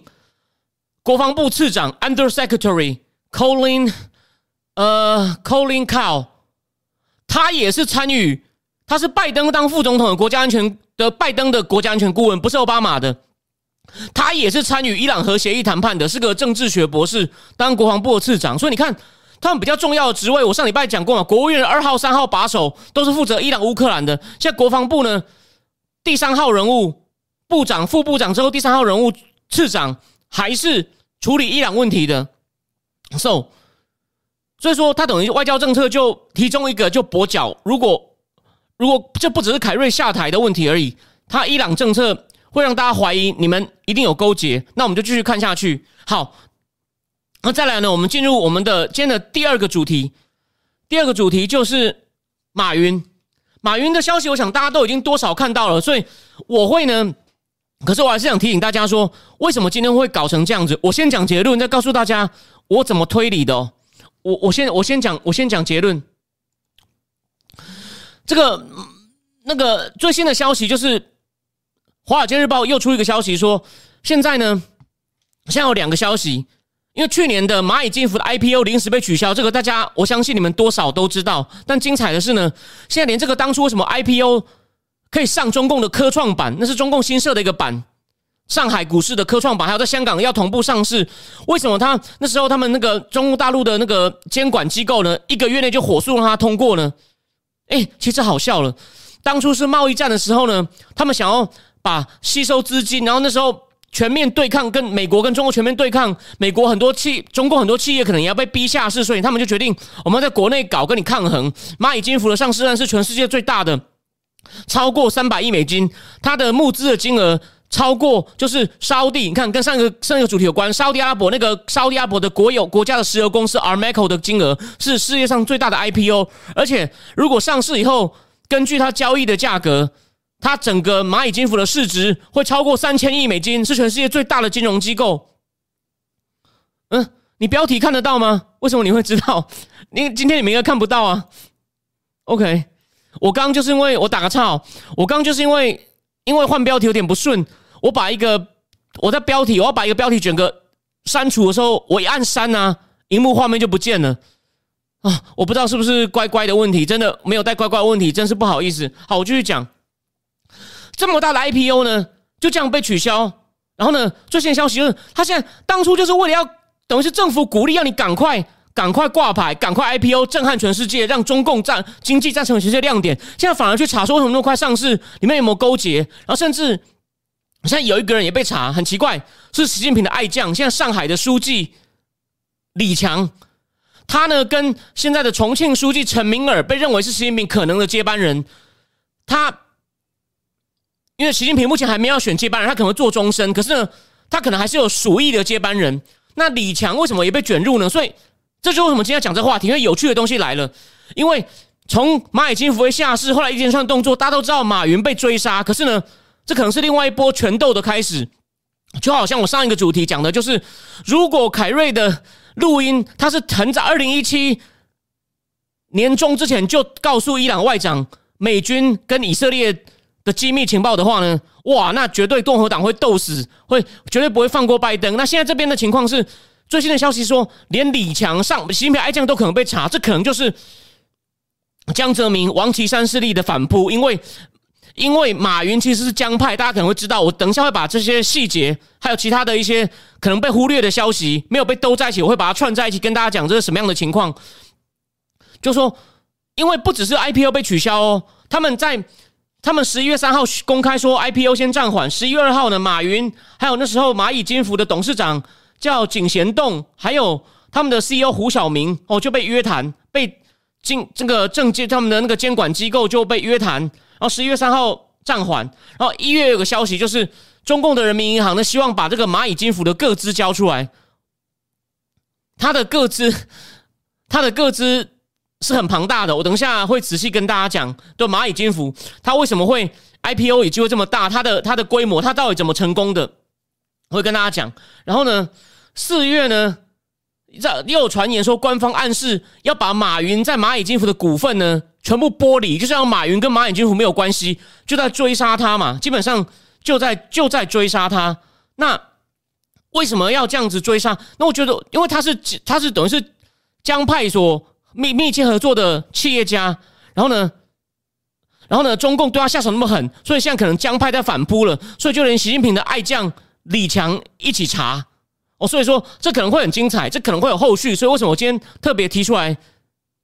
国防部次长 Under Secretary Colin 呃 Colin Cow，他也是参与，他是拜登当副总统的国家安全的拜登的国家安全顾问，不是奥巴马的。他也是参与伊朗核协议谈判的，是个政治学博士，当国防部的次长。所以你看，他们比较重要的职位，我上礼拜讲过嘛，国务院二号、三号把手都是负责伊朗、乌克兰的。现在国防部呢，第三号人物部长、副部长之后，第三号人物次长还是处理伊朗问题的。So，所以说他等于外交政策就其中一个就跛脚。如果如果这不只是凯瑞下台的问题而已，他伊朗政策会让大家怀疑你们一定有勾结。那我们就继续看下去。好。那再来呢？我们进入我们的今天的第二个主题。第二个主题就是马云。马云的消息，我想大家都已经多少看到了，所以我会呢。可是我还是想提醒大家说，为什么今天会搞成这样子？我先讲结论，再告诉大家我怎么推理的哦。我我先我先讲我先讲结论。这个那个最新的消息就是《华尔街日报》又出一个消息说，现在呢，现在有两个消息。因为去年的蚂蚁金服的 IPO 临时被取消，这个大家我相信你们多少都知道。但精彩的是呢，现在连这个当初为什么 IPO 可以上中共的科创板，那是中共新设的一个板，上海股市的科创板，还有在香港要同步上市，为什么他那时候他们那个中国大陆的那个监管机构呢，一个月内就火速让他通过呢？哎，其实好笑了，当初是贸易战的时候呢，他们想要把吸收资金，然后那时候。全面对抗，跟美国跟中国全面对抗，美国很多企，中国很多企业可能也要被逼下市，所以他们就决定，我们在国内搞跟你抗衡。蚂蚁金服的上市案是全世界最大的，超过三百亿美金，它的募资的金额超过就是沙地，你看跟上一个上一个主题有关，沙地阿拉伯那个沙地阿拉伯的国有国家的石油公司 Armeco 的金额是世界上最大的 IPO，而且如果上市以后，根据它交易的价格。它整个蚂蚁金服的市值会超过三千亿美金，是全世界最大的金融机构。嗯，你标题看得到吗？为什么你会知道？你今天你们应该看不到啊。OK，我刚刚就是因为我打个岔，我刚刚就是因为因为换标题有点不顺，我把一个我在标题我要把一个标题整个删除的时候，我一按删啊，荧幕画面就不见了啊！我不知道是不是乖乖的问题，真的没有带乖乖问题，真是不好意思。好，我继续讲。这么大的 IPO 呢，就这样被取消。然后呢，最新的消息就是，他现在当初就是为了要等于是政府鼓励，让你赶快赶快挂牌，赶快 IPO，震撼全世界，让中共战经济战成为全世界亮点。现在反而去查说为什么那么快上市，里面有没有勾结？然后甚至现在有一个人也被查，很奇怪，是习近平的爱将，现在上海的书记李强，他呢跟现在的重庆书记陈明尔被认为是习近平可能的接班人，他。因为习近平目前还没有选接班人，他可能做终身，可是呢，他可能还是有鼠疫的接班人。那李强为什么也被卷入呢？所以这就为什么今天要讲这话题，因为有趣的东西来了。因为从蚂蚁金服会下市，后来一连串动作，大家都知道马云被追杀，可是呢，这可能是另外一波拳斗的开始。就好像我上一个主题讲的，就是如果凯瑞的录音，他是很早二零一七年中之前就告诉伊朗外长，美军跟以色列。的机密情报的话呢，哇，那绝对共和党会斗死，会绝对不会放过拜登。那现在这边的情况是，最新的消息说，连李强上习近平爱将都可能被查，这可能就是江泽民、王岐山势力的反扑。因为因为马云其实是江派，大家可能会知道。我等一下会把这些细节，还有其他的一些可能被忽略的消息，没有被兜在一起，我会把它串在一起，跟大家讲这是什么样的情况。就说，因为不只是 IPO 被取消哦，他们在。他们十一月三号公开说 IPO 先暂缓。十一月二号呢，马云还有那时候蚂蚁金服的董事长叫井贤栋，还有他们的 CEO 胡晓明哦就被约谈，被进这个证监他们的那个监管机构就被约谈。然后十一月三号暂缓。然后一月有个消息，就是中共的人民银行呢希望把这个蚂蚁金服的个资交出来。他的个资，他的个资。是很庞大的，我等一下会仔细跟大家讲。对蚂蚁金服，它为什么会 IPO 有机会这么大？它的它的规模，它到底怎么成功的？我会跟大家讲。然后呢，四月呢，这又传言说，官方暗示要把马云在蚂蚁金服的股份呢全部剥离，就是让马云跟蚂蚁金服没有关系，就在追杀他嘛。基本上就在就在追杀他。那为什么要这样子追杀？那我觉得，因为他是他是等于是江派所。密密切合作的企业家，然后呢，然后呢，中共对他下手那么狠，所以现在可能江派在反扑了，所以就连习近平的爱将李强一起查。哦，所以说这可能会很精彩，这可能会有后续，所以为什么我今天特别提出来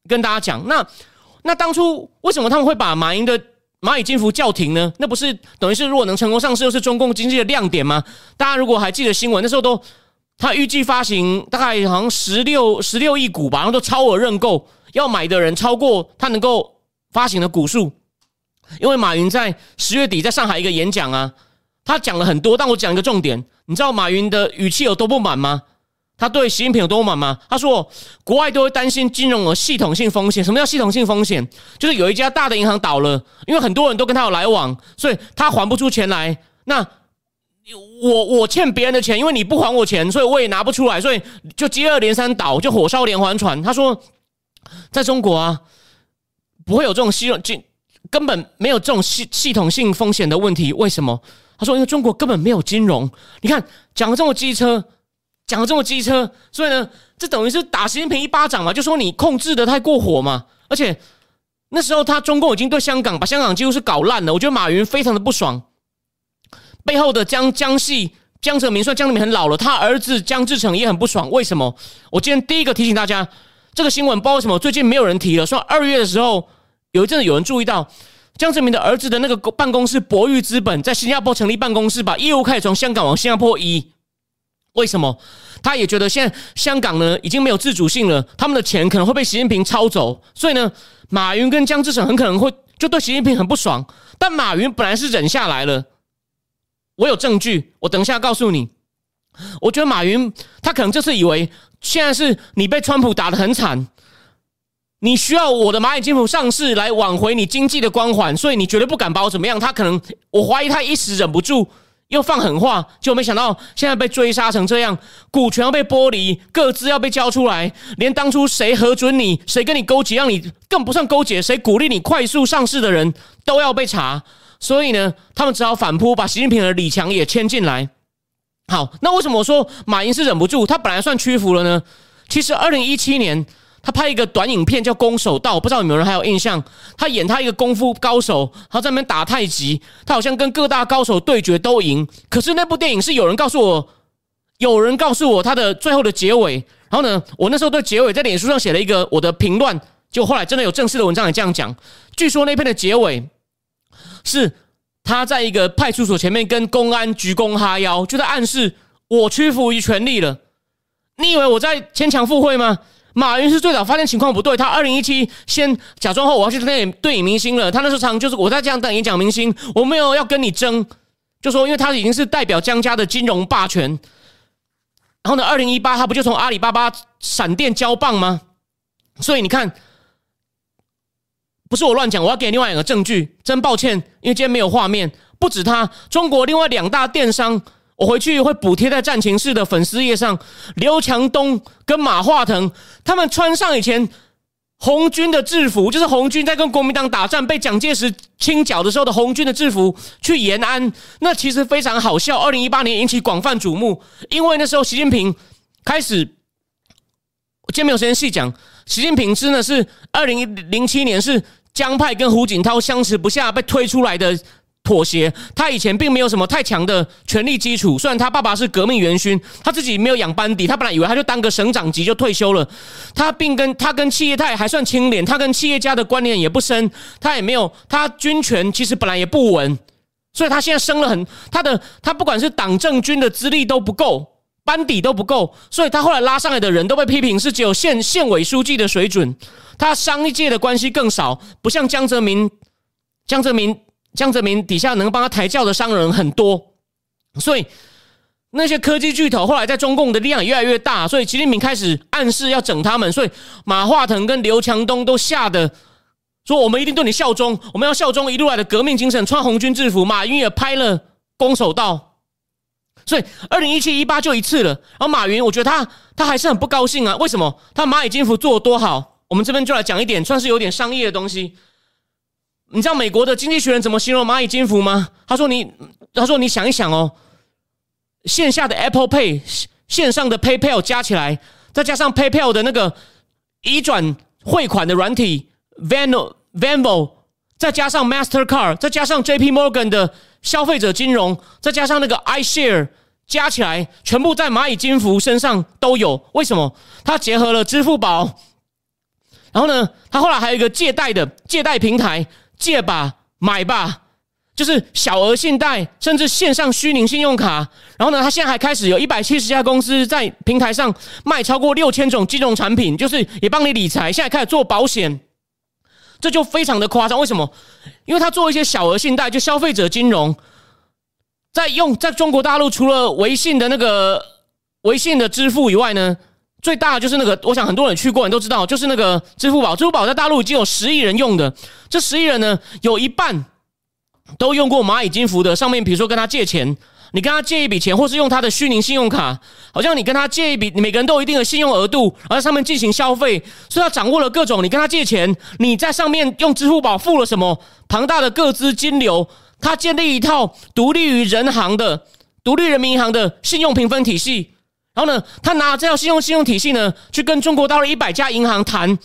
跟大家讲？那那当初为什么他们会把马云的蚂蚁金服叫停呢？那不是等于是如果能成功上市，又是中共经济的亮点吗？大家如果还记得新闻，那时候都他预计发行大概好像十六十六亿股吧，然后都超额认购，要买的人超过他能够发行的股数。因为马云在十月底在上海一个演讲啊，他讲了很多，但我讲一个重点。你知道马云的语气有多不满吗？他对习近平有多不满吗？他说，国外都会担心金融的系统性风险。什么叫系统性风险？就是有一家大的银行倒了，因为很多人都跟他有来往，所以他还不出钱来。那我我欠别人的钱，因为你不还我钱，所以我也拿不出来，所以就接二连三倒，就火烧连环船。他说，在中国啊，不会有这种系统金。根本没有这种系系统性风险的问题，为什么？他说：“因为中国根本没有金融。你看，讲了这么机车，讲了这么机车，所以呢，这等于是打习近平一巴掌嘛，就说你控制的太过火嘛。而且那时候他中共已经对香港把香港几乎是搞烂了。我觉得马云非常的不爽，背后的江江系江泽民，虽然江泽民很老了，他儿子江志成也很不爽。为什么？我今天第一个提醒大家，这个新闻不知道为什么最近没有人提了。说二月的时候。有一阵子有人注意到江泽民的儿子的那个办公室博裕资本在新加坡成立办公室，把业务开始从香港往新加坡移。为什么？他也觉得现在香港呢已经没有自主性了，他们的钱可能会被习近平抄走，所以呢，马云跟江志成很可能会就对习近平很不爽。但马云本来是忍下来了，我有证据，我等一下告诉你。我觉得马云他可能就是以为现在是你被川普打得很惨。你需要我的蚂蚁金服上市来挽回你经济的光环，所以你绝对不敢把我怎么样。他可能，我怀疑他一时忍不住又放狠话，就没想到现在被追杀成这样，股权要被剥离，各自要被交出来，连当初谁核准你、谁跟你勾结，让你更不算勾结，谁鼓励你快速上市的人都要被查。所以呢，他们只好反扑，把习近平的李强也牵进来。好，那为什么我说马云是忍不住？他本来算屈服了呢？其实二零一七年。他拍一个短影片叫《攻守道》，不知道有没有人还有印象？他演他一个功夫高手，他在那边打太极，他好像跟各大高手对决都赢。可是那部电影是有人告诉我，有人告诉我他的最后的结尾。然后呢，我那时候对结尾在脸书上写了一个我的评论，就后来真的有正式的文章也这样讲。据说那篇的结尾是他在一个派出所前面跟公安鞠躬哈腰，就在暗示我屈服于权力了。你以为我在牵强附会吗？马云是最早发现情况不对，他二零一七先假装后我要去当电影明星了。他那时候常就是我在这样当演讲明星，我没有要跟你争，就说因为他已经是代表江家的金融霸权。然后呢，二零一八他不就从阿里巴巴闪电交棒吗？所以你看，不是我乱讲，我要给另外两个证据。真抱歉，因为今天没有画面。不止他，中国另外两大电商。我回去会补贴在战情室的粉丝页上。刘强东跟马化腾他们穿上以前红军的制服，就是红军在跟国民党打仗被蒋介石清剿的时候的红军的制服，去延安，那其实非常好笑。二零一八年引起广泛瞩目，因为那时候习近平开始，今天没有时间细讲。习近平真的是二零零七年是江派跟胡锦涛相持不下被推出来的。妥协，他以前并没有什么太强的权力基础。虽然他爸爸是革命元勋，他自己没有养班底，他本来以为他就当个省长级就退休了。他并跟他跟企业他还算清廉，他跟企业家的关联也不深，他也没有他军权其实本来也不稳，所以他现在升了很他的他不管是党政军的资历都不够，班底都不够，所以他后来拉上来的人都被批评是只有县县委书记的水准，他商界的关系更少，不像江泽民，江泽民。江泽民底下能帮他抬轿的商人很多，所以那些科技巨头后来在中共的力量越来越大，所以习近平开始暗示要整他们，所以马化腾跟刘强东都吓得说：“我们一定对你效忠，我们要效忠一路来的革命精神，穿红军制服。”马云也拍了攻守道，所以二零一七一八就一次了。然后马云，我觉得他他还是很不高兴啊，为什么？他蚂蚁金服做的多好？我们这边就来讲一点，算是有点商业的东西。你知道美国的经济学人怎么形容蚂蚁金服吗？他说：“你，他说你想一想哦，线下的 Apple Pay，线上的 PayPal 加起来，再加上 PayPal 的那个移转汇款的软体 Venmo Venmo，再加上 Mastercard，再加上 JP Morgan 的消费者金融，再加上那个 iShare 加起来全部在蚂蚁金服身上都有。为什么？它结合了支付宝，然后呢，它后来还有一个借贷的借贷平台，借吧买吧，就是小额信贷，甚至线上虚拟信用卡。然后呢，它现在还开始有一百七十家公司在平台上卖超过六千种金融产品，就是也帮你理财。现在开始做保险，这就非常的夸张。为什么？因为他做一些小额信贷，就消费者金融。在用在中国大陆，除了微信的那个微信的支付以外呢，最大的就是那个，我想很多人去过，你都知道，就是那个支付宝。支付宝在大陆已经有十亿人用的，这十亿人呢，有一半都用过蚂蚁金服的。上面比如说跟他借钱，你跟他借一笔钱，或是用他的虚拟信用卡，好像你跟他借一笔，每个人都有一定的信用额度，而在上面进行消费，所以他掌握了各种。你跟他借钱，你在上面用支付宝付了什么庞大的各资金流。他建立一套独立于人行的、独立人民银行的信用评分体系，然后呢，他拿这套信用信用体系呢，去跟中国大陆一百家银行谈，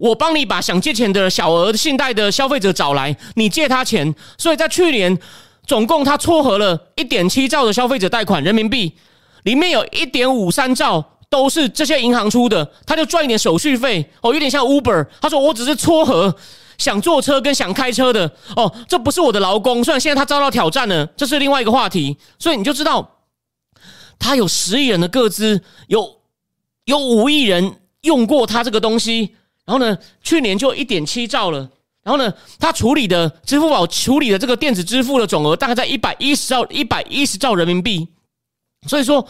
我帮你把想借钱的小额信贷的消费者找来，你借他钱。所以在去年，总共他撮合了一点七兆的消费者贷款人民币，里面有一点五三兆都是这些银行出的，他就赚一点手续费哦，有点像 Uber。他说我只是撮合。想坐车跟想开车的哦，这不是我的劳工。虽然现在他遭到挑战了，这是另外一个话题。所以你就知道，他有十亿人的个资，有有五亿人用过他这个东西。然后呢，去年就一点七兆了。然后呢，他处理的支付宝处理的这个电子支付的总额大概在一百一十兆一百一十兆人民币。所以说，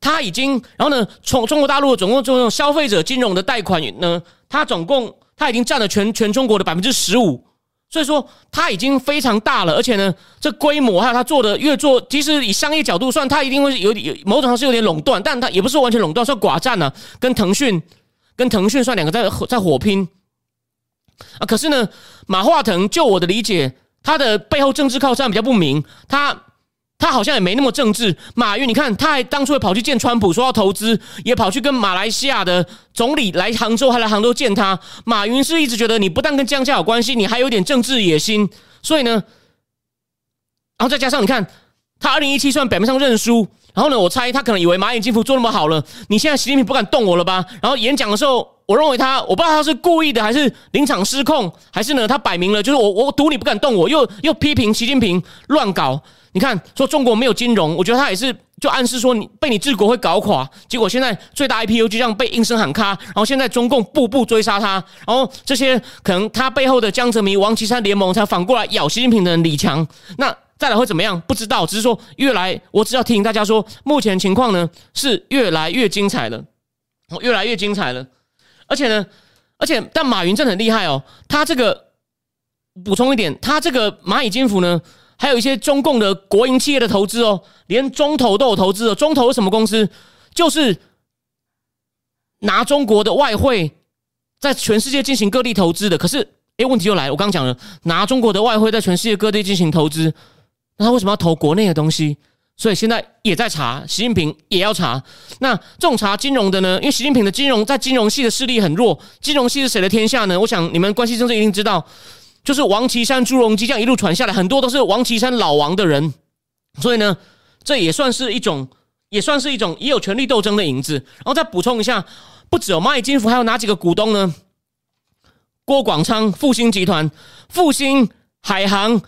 他已经然后呢，从中国大陆总共这种消费者金融的贷款呢，他总共。它已经占了全全中国的百分之十五，所以说它已经非常大了，而且呢，这规模还有它做的越做，其实以商业角度算，它一定会有有某种上是有点垄断，但它也不是完全垄断，算寡占了，跟腾讯跟腾讯算两个在在火拼啊。可是呢，马化腾就我的理解，他的背后政治靠山比较不明，他。他好像也没那么政治。马云，你看，他还当初跑去见川普，说要投资，也跑去跟马来西亚的总理来杭州，还来杭州见他。马云是一直觉得你不但跟江家有关系，你还有点政治野心。所以呢，然后再加上你看，他二零一七算表面上认输，然后呢，我猜他可能以为蚂蚁金服做那么好了，你现在习近平不敢动我了吧？然后演讲的时候，我认为他，我不知道他是故意的，还是临场失控，还是呢，他摆明了就是我，我赌你不敢动我，又又批评习近平乱搞。你看，说中国没有金融，我觉得他也是就暗示说你被你治国会搞垮。结果现在最大 IPO 就这样被应声喊卡，然后现在中共步步追杀他，然后这些可能他背后的江泽民、王岐山联盟才反过来咬习近平的李强。那再来会怎么样？不知道，只是说越来，我只要提醒大家说，目前情况呢是越来越精彩了，越来越精彩了。而且呢，而且但马云真的很厉害哦，他这个补充一点，他这个蚂蚁金服呢。还有一些中共的国营企业的投资哦，连中投都有投资哦。中投是什么公司？就是拿中国的外汇在全世界进行各地投资的。可是，哎，问题又来了。我刚刚讲了，拿中国的外汇在全世界各地进行投资，那他为什么要投国内的东西？所以现在也在查，习近平也要查。那这种查金融的呢？因为习近平的金融在金融系的势力很弱，金融系是谁的天下呢？我想你们关系政治一定知道。就是王岐山、朱镕基这样一路传下来，很多都是王岐山老王的人，所以呢，这也算是一种，也算是一种也有权力斗争的影子。然后再补充一下，不只有蚂蚁金服，还有哪几个股东呢？郭广昌、复兴集团、复兴海航，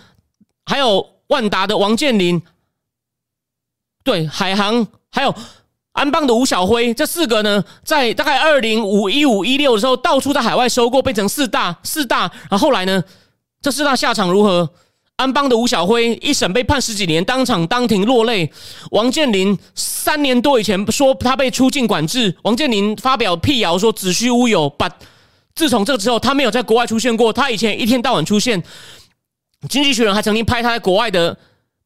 还有万达的王健林，对，海航，还有安邦的吴小辉，这四个呢，在大概二零五一五一六的时候，到处在海外收购，变成四大四大，然后后来呢？这四大下场如何？安邦的吴小辉一审被判十几年，当场当庭落泪。王健林三年多以前说他被出境管制，王健林发表辟谣说子虚乌有。把自从这之后，他没有在国外出现过。他以前一天到晚出现，经济学人还曾经拍他在国外的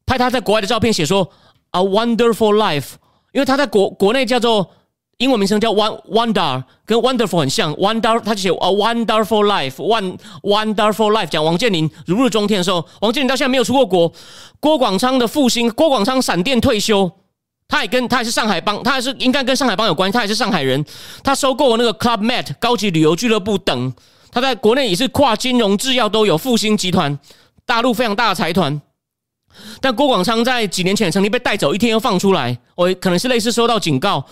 拍他在国外的照片，写说 “a wonderful life”，因为他在国国内叫做。英文名称叫 w Wonder，跟 Wonderful 很像。Wonder，他就写 A Wonderful Life，One Wonderful Life。讲王健林如日中天的时候，王健林到现在没有出过国。郭广昌的复兴，郭广昌闪电退休，他也跟他也是上海帮，他也是应该跟上海帮有关系，他也是上海人。他收购了那个 Club Med 高级旅游俱乐部等，他在国内也是跨金融、制药都有。复兴集团，大陆非常大的财团。但郭广昌在几年前曾经被带走，一天又放出来，我可能是类似收到警告。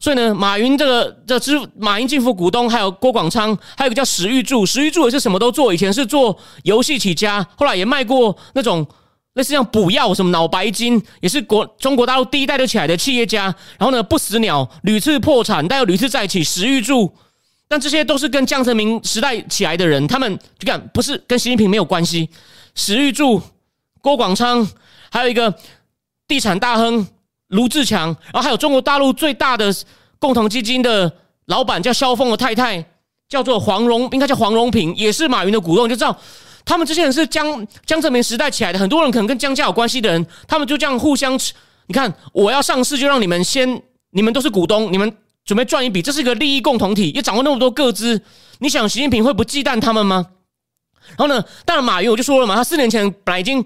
所以呢，马云这个这支马云进府股东，还有郭广昌，还有个叫石玉柱，石玉柱也是什么都做，以前是做游戏起家，后来也卖过那种类似像补药什么脑白金，也是国中国大陆第一代就起来的企业家。然后呢，不死鸟屡次破产，但又屡次再起，石玉柱。但这些都是跟江泽民时代起来的人，他们就看不是跟习近平没有关系。石玉柱、郭广昌，还有一个地产大亨。卢志强，然后还有中国大陆最大的共同基金的老板叫萧峰的太太，叫做黄荣，应该叫黄荣平，也是马云的股东，就知道他们这些人是江江泽民时代起来的，很多人可能跟江家有关系的人，他们就这样互相，你看我要上市就让你们先，你们都是股东，你们准备赚一笔，这是一个利益共同体，也掌握那么多个资，你想习近平会不忌惮他们吗？然后呢，当然马云我就说了嘛，他四年前本来已经。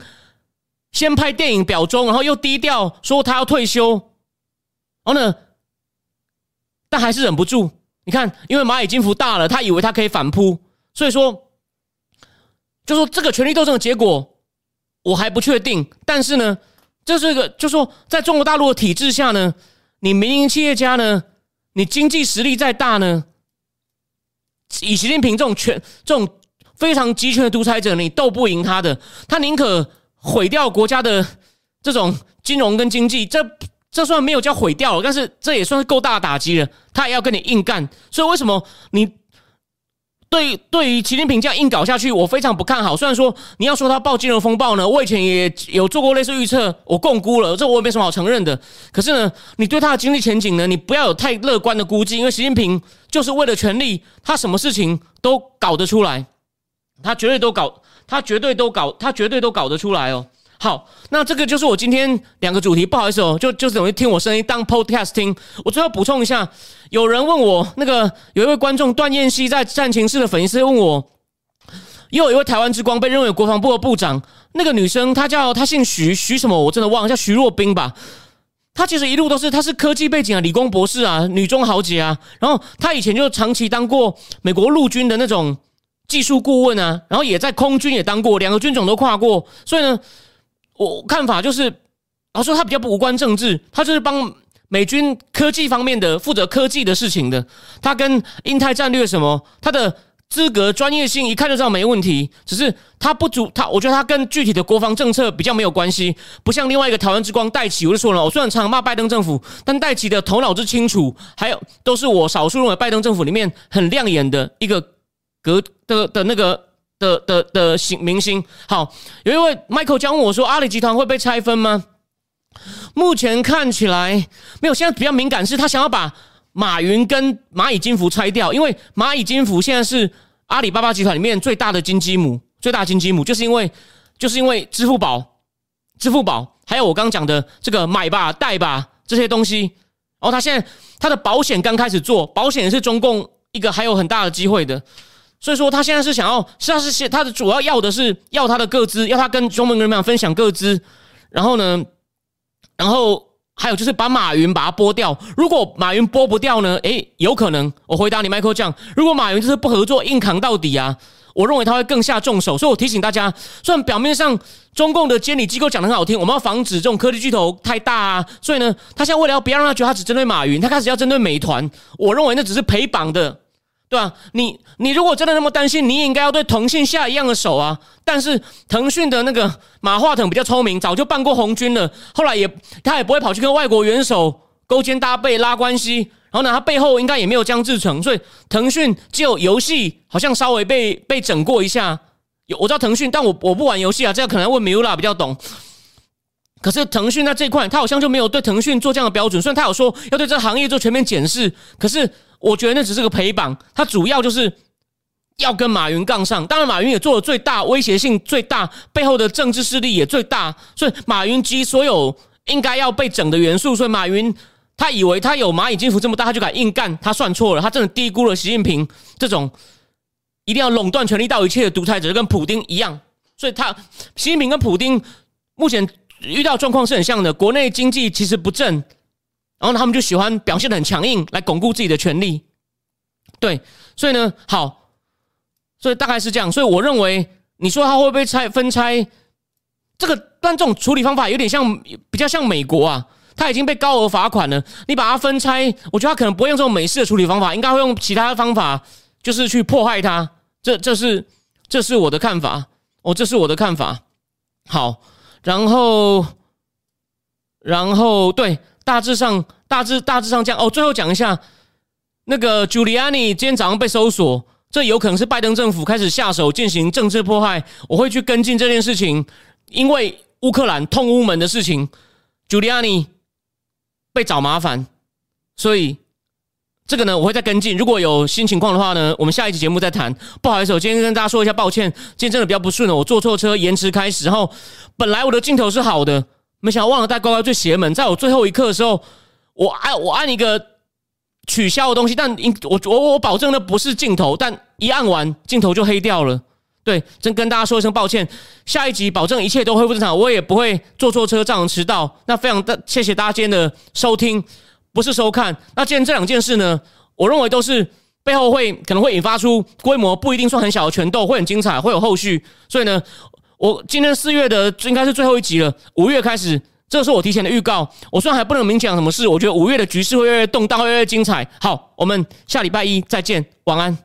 先拍电影表忠，然后又低调说他要退休，然后呢，但还是忍不住。你看，因为蚂蚁金服大了，他以为他可以反扑，所以说，就说这个权力斗争的结果我还不确定。但是呢，这是一个，就说在中国大陆的体制下呢，你民营企业家呢，你经济实力再大呢，以习近平这种权这种非常集权的独裁者，你斗不赢他的，他宁可。毁掉国家的这种金融跟经济，这这算没有叫毁掉了，但是这也算是够大的打击了。他也要跟你硬干，所以为什么你对对于习近平这样硬搞下去，我非常不看好。虽然说你要说他爆金融风暴呢，我以前也有做过类似预测，我共估了，这我也没什么好承认的。可是呢，你对他的经济前景呢，你不要有太乐观的估计，因为习近平就是为了权力，他什么事情都搞得出来，他绝对都搞。他绝对都搞，他绝对都搞得出来哦。好，那这个就是我今天两个主题。不好意思哦，就就等于听我声音当 podcast 听。我最后补充一下，有人问我，那个有一位观众段燕希在战情室的粉丝问我，又有一位台湾之光被认为国防部的部长，那个女生她叫她姓徐，徐什么我真的忘了，叫徐若冰吧。她其实一路都是她是科技背景啊，理工博士啊，女中豪杰啊。然后她以前就长期当过美国陆军的那种。技术顾问啊，然后也在空军也当过，两个军种都跨过，所以呢，我看法就是，然后说他比较不无关政治，他就是帮美军科技方面的负责科技的事情的，他跟印太战略什么，他的资格专业性一看就知道没问题，只是他不足，他我觉得他跟具体的国防政策比较没有关系，不像另外一个台湾之光戴奇，我就说了，我虽然常骂拜登政府，但戴奇的头脑之清楚，还有都是我少数认为拜登政府里面很亮眼的一个。格的的那个的的的星明星，好，有一位 Michael 将问我说：“阿里集团会被拆分吗？”目前看起来没有。现在比较敏感是他想要把马云跟蚂蚁金服拆掉，因为蚂蚁金服现在是阿里巴巴集团里面最大的金鸡母，最大金鸡母就是因为就是因为支付宝、支付宝还有我刚讲的这个买吧、贷吧这些东西。然后他现在他的保险刚开始做，保险是中共一个还有很大的机会的。所以说，他现在是想要，实际上是他的主要要的是要他的个资，要他跟中国人民分享个资，然后呢，然后还有就是把马云把它剥掉。如果马云剥不掉呢？诶，有可能。我回答你，Michael 这样，如果马云就是不合作，硬扛到底啊，我认为他会更下重手。所以我提醒大家，虽然表面上中共的监理机构讲的很好听，我们要防止这种科技巨头太大啊。所以呢，他现在为了要不要让他觉得他只针对马云，他开始要针对美团。我认为那只是陪绑的。对吧？你你如果真的那么担心，你也应该要对腾讯下一样的手啊！但是腾讯的那个马化腾比较聪明，早就办过红军了，后来也他也不会跑去跟外国元首勾肩搭背拉关系。然后呢，他背后应该也没有江志成，所以腾讯只有游戏好像稍微被被整过一下。有我知道腾讯，但我我不玩游戏啊，这个可能问 Mila 比较懂。可是腾讯在这块，他好像就没有对腾讯做这样的标准。虽然他有说要对这个行业做全面检视，可是。我觉得那只是个陪绑，他主要就是要跟马云杠上。当然，马云也做的最大，威胁性最大，背后的政治势力也最大。所以，马云集所有应该要被整的元素。所以，马云他以为他有蚂蚁金服这么大，他就敢硬干。他算错了，他真的低估了习近平这种一定要垄断权力到一切的独裁者，跟普京一样。所以，他习近平跟普京目前遇到状况是很像的。国内经济其实不正。然后他们就喜欢表现的很强硬，来巩固自己的权利。对，所以呢，好，所以大概是这样。所以我认为，你说他会不会拆分拆？这个但这种处理方法有点像，比较像美国啊，他已经被高额罚款了。你把它分拆，我觉得他可能不会用这种美式的处理方法，应该会用其他的方法，就是去迫害他。这这是这是我的看法，哦，这是我的看法。好，然后然后对，大致上大致大致上这样。哦，最后讲一下那个 Giuliani 今天早上被搜索。这有可能是拜登政府开始下手进行政治迫害，我会去跟进这件事情，因为乌克兰痛乌门的事情，Giuliani 被找麻烦，所以这个呢我会再跟进。如果有新情况的话呢，我们下一期节目再谈。不好意思，我今天跟大家说一下抱歉，今天真的比较不顺了，我坐错车，延迟开始。然后本来我的镜头是好的，没想到忘了带乖乖最邪门，在我最后一刻的时候，我按我按一个。取消的东西，但应我我我保证那不是镜头，但一按完镜头就黑掉了。对，真跟大家说一声抱歉。下一集保证一切都恢复正常，我也不会坐错车这样迟到。那非常的谢谢大家今天的收听，不是收看。那今天这两件事呢，我认为都是背后会可能会引发出规模不一定算很小的拳斗，会很精彩，会有后续。所以呢，我今天四月的应该是最后一集了，五月开始。这是我提前的预告。我虽然还不能明讲什么事，我觉得五月的局势会越来越动荡，会越来越精彩。好，我们下礼拜一再见，晚安。